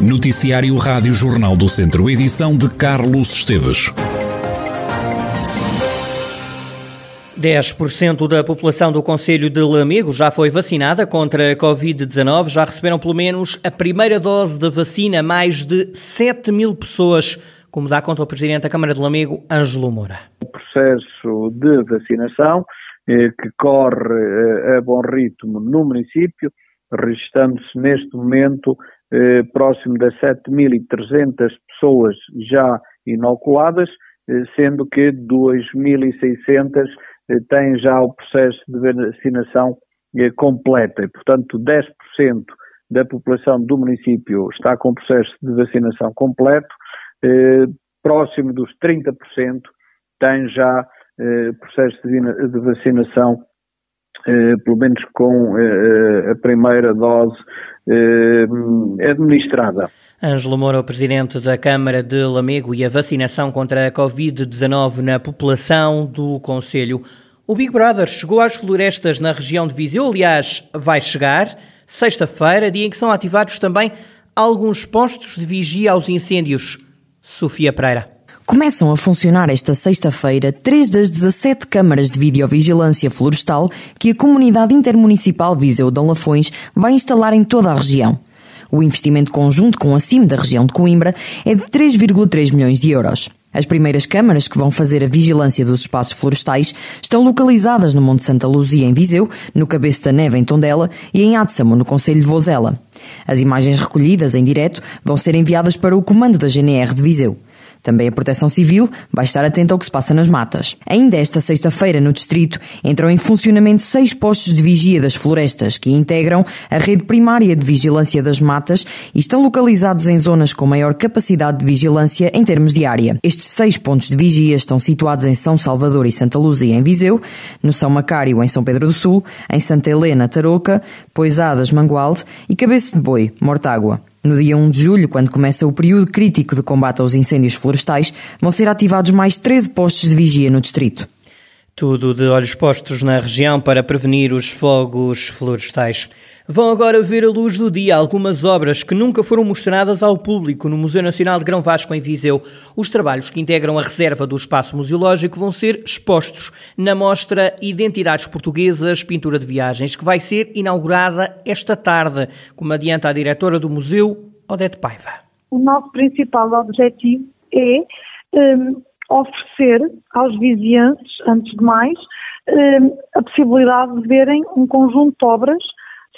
Noticiário Rádio Jornal do Centro, edição de Carlos Esteves. 10% da população do Conselho de Lamego já foi vacinada contra a Covid-19. Já receberam pelo menos a primeira dose de vacina, mais de 7 mil pessoas, como dá conta o Presidente da Câmara de Lamego, Ângelo Moura. O processo de vacinação eh, que corre eh, a bom ritmo no município, registrando-se neste momento eh, próximo das 7.300 pessoas já inoculadas, eh, sendo que 2.600 eh, têm já o processo de vacinação eh, completa. E, portanto, 10% da população do município está com o processo de vacinação completo, eh, próximo dos 30% tem já processo de vacinação pelo menos com a primeira dose administrada. Ângelo Moura, o presidente da Câmara de Lamego e a vacinação contra a Covid-19 na população do Conselho. O Big Brother chegou às florestas na região de Viseu, aliás, vai chegar sexta-feira, dia em que são ativados também alguns postos de vigia aos incêndios. Sofia Pereira. Começam a funcionar esta sexta-feira três das 17 câmaras de videovigilância florestal que a Comunidade Intermunicipal Viseu de Lafões vai instalar em toda a região. O investimento conjunto com a CIM da região de Coimbra é de 3,3 milhões de euros. As primeiras câmaras que vão fazer a vigilância dos espaços florestais estão localizadas no Monte Santa Luzia, em Viseu, no Cabeço da Neve, em Tondela e em Adsamo, no Conselho de Vozela. As imagens recolhidas em direto vão ser enviadas para o comando da GNR de Viseu. Também a Proteção Civil vai estar atenta ao que se passa nas matas. Ainda esta sexta-feira, no Distrito, entram em funcionamento seis postos de vigia das florestas, que integram a rede primária de vigilância das matas e estão localizados em zonas com maior capacidade de vigilância em termos de área. Estes seis pontos de vigia estão situados em São Salvador e Santa Luzia, em Viseu, no São Macário, em São Pedro do Sul, em Santa Helena, Tarouca, Poisadas, Mangualde e Cabeça de Boi, Mortágua. No dia 1 de julho, quando começa o período crítico de combate aos incêndios florestais, vão ser ativados mais 13 postos de vigia no distrito. Tudo de olhos postos na região para prevenir os fogos florestais. Vão agora ver a luz do dia algumas obras que nunca foram mostradas ao público no Museu Nacional de Grão Vasco, em Viseu. Os trabalhos que integram a reserva do espaço museológico vão ser expostos na mostra Identidades Portuguesas, Pintura de Viagens, que vai ser inaugurada esta tarde, como adianta a diretora do museu, Odete Paiva. O nosso principal objetivo é um, oferecer aos viziantes, antes de mais, eh, a possibilidade de verem um conjunto de obras,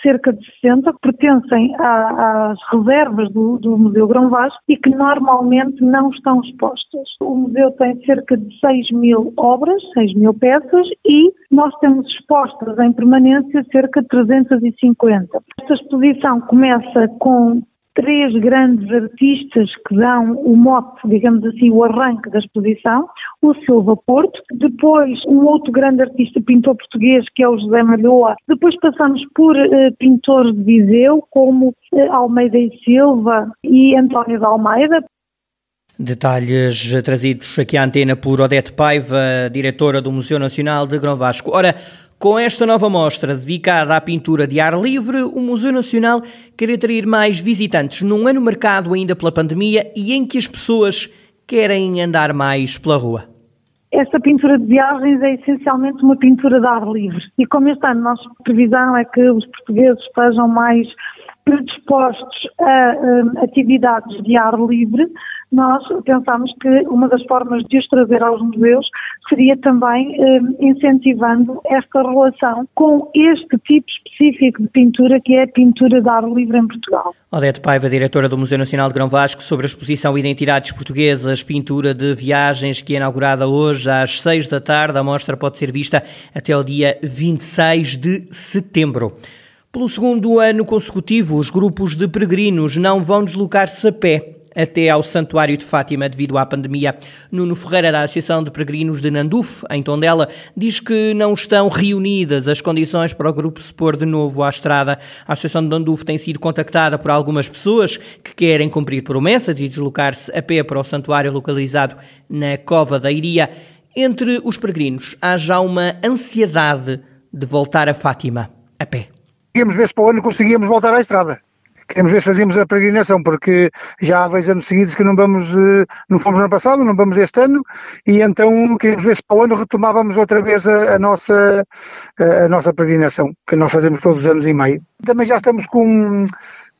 cerca de 60, que pertencem às reservas do, do Museu Grão Vaz e que normalmente não estão expostas. O museu tem cerca de 6 mil obras, 6 mil peças e nós temos expostas em permanência cerca de 350. Esta exposição começa com três grandes artistas que dão o mote, digamos assim, o arranque da exposição, o Silva Porto, depois um outro grande artista pintor português que é o José Malhoa, depois passamos por uh, pintores de Viseu como uh, Almeida e Silva e António de Almeida. Detalhes trazidos aqui à antena por Odete Paiva, diretora do Museu Nacional de Grão Vasco. Ora, com esta nova mostra dedicada à pintura de ar livre, o Museu Nacional quer atrair mais visitantes num ano marcado ainda pela pandemia e em que as pessoas querem andar mais pela rua. Esta pintura de viagens é essencialmente uma pintura de ar livre. E como este ano nossa previsão é que os portugueses estejam mais predispostos a um, atividades de ar livre, nós pensamos que uma das formas de os trazer aos museus seria também um, incentivando esta relação com este tipo específico de pintura que é a pintura de ar livre em Portugal. Odete Paiva, diretora do Museu Nacional de Grão Vasco, sobre a exposição Identidades Portuguesas, pintura de viagens, que é inaugurada hoje às seis da tarde. A mostra pode ser vista até o dia 26 de setembro. Pelo segundo ano consecutivo, os grupos de peregrinos não vão deslocar-se a pé até ao Santuário de Fátima devido à pandemia. Nuno Ferreira, da Associação de Peregrinos de Nanduf, em Tondela, diz que não estão reunidas as condições para o grupo se pôr de novo à estrada. A Associação de Nanduf tem sido contactada por algumas pessoas que querem cumprir promessas e deslocar-se a pé para o santuário localizado na Cova da Iria. Entre os peregrinos, há já uma ansiedade de voltar a Fátima a pé conseguíamos ver se para o ano conseguíamos voltar à estrada. queremos ver se fazíamos a peregrinação, porque já há dois anos seguidos que não vamos, eh, não fomos no ano passado, não vamos este ano, e então queremos ver se para o ano retomávamos outra vez a, a nossa, a nossa peregrinação, que nós fazemos todos os anos em maio. Também já estamos com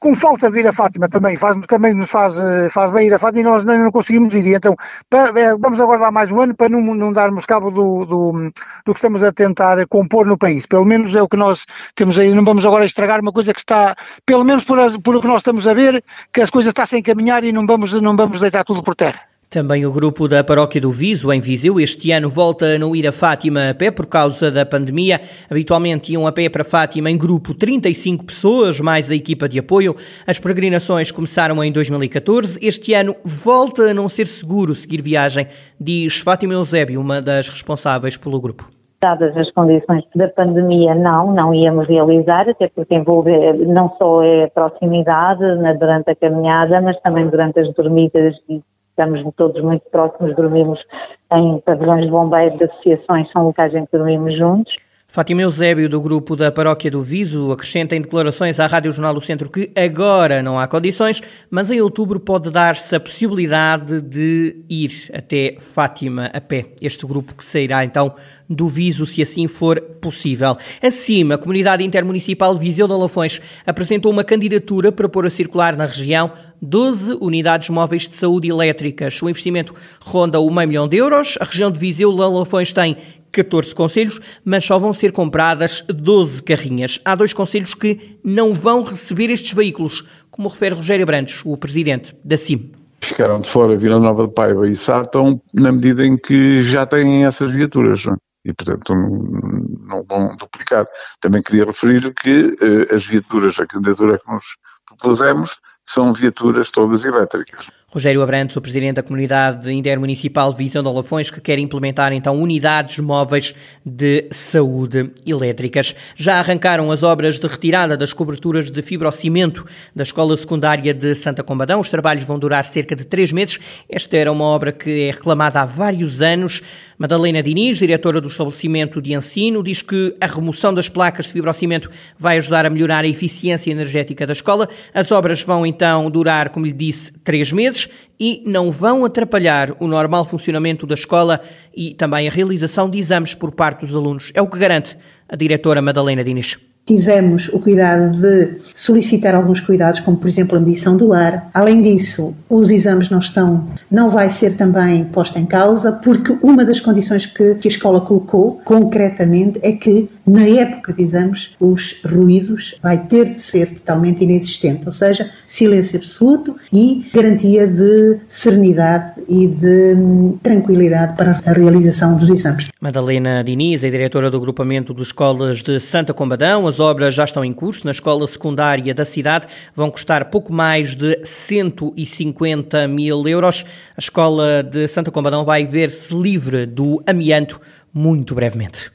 com falta de ir a Fátima também, faz, também nos faz, eh, faz bem ir a Fátima e nós nem não conseguimos ir. Então, para, é, vamos aguardar mais um ano para não, não darmos cabo do, do, do, que estamos a tentar compor no país. Pelo menos é o que nós temos aí. Não vamos agora estragar uma coisa que está, pelo menos por, por o que nós estamos a ver, que as coisas estão sem caminhar e não vamos, não vamos deitar tudo por terra. Também o grupo da Paróquia do Viso, em Viseu, este ano volta a não ir a Fátima a pé por causa da pandemia. Habitualmente iam a pé para Fátima em grupo 35 pessoas, mais a equipa de apoio. As peregrinações começaram em 2014. Este ano volta a não ser seguro seguir viagem, diz Fátima Eusébio, uma das responsáveis pelo grupo. Dadas as condições da pandemia, não, não íamos realizar, até porque envolve não só a proximidade né, durante a caminhada, mas também durante as dormidas e estamos todos muito próximos, dormimos em pavilhões de bombeiros, de associações, são locais em que dormimos juntos. Fátima Eusébio, do grupo da Paróquia do Viso, acrescenta em declarações à Rádio Jornal do Centro que agora não há condições, mas em outubro pode dar-se a possibilidade de ir até Fátima a pé. Este grupo que sairá então do Viso, se assim for possível. Acima, a Comunidade Intermunicipal Viseu de Alafões apresentou uma candidatura para pôr a circular na região 12 unidades móveis de saúde elétricas. O investimento ronda o meio milhão de euros. A região de Viseu de Alafões tem 14 conselhos, mas só vão ser compradas 12 carrinhas. Há dois conselhos que não vão receber estes veículos, como refere Rogério Brandes, o presidente da CIM. Ficaram de fora Vila Nova de Paiva e Sátão na medida em que já têm essas viaturas é? e, portanto, não, vão duplicar. Também queria referir que uh, as viaturas, a candidatura que nos propusemos, são viaturas todas elétricas. Rogério Abrantes, o presidente da comunidade intermunicipal Visão de Olafões, que quer implementar então unidades móveis de saúde elétricas. Já arrancaram as obras de retirada das coberturas de fibrocimento da escola secundária de Santa Combadão. Os trabalhos vão durar cerca de três meses. Esta era uma obra que é reclamada há vários anos. Madalena Diniz, diretora do estabelecimento de ensino, diz que a remoção das placas de fibrocimento vai ajudar a melhorar a eficiência energética da escola. As obras vão então durar, como lhe disse, três meses e não vão atrapalhar o normal funcionamento da escola e também a realização de exames por parte dos alunos. É o que garante a diretora Madalena Diniz tivemos o cuidado de solicitar alguns cuidados, como por exemplo a medição do ar. Além disso, os exames não estão, não vai ser também posta em causa, porque uma das condições que, que a escola colocou concretamente é que na época de exames os ruídos vai ter de ser totalmente inexistente, ou seja, silêncio absoluto e garantia de serenidade e de hum, tranquilidade para a realização dos exames. Madalena Diniz é diretora do agrupamento de escolas de Santa Combadão. As obras já estão em curso na escola secundária da cidade. Vão custar pouco mais de 150 mil euros. A escola de Santa Combadão vai ver-se livre do amianto muito brevemente.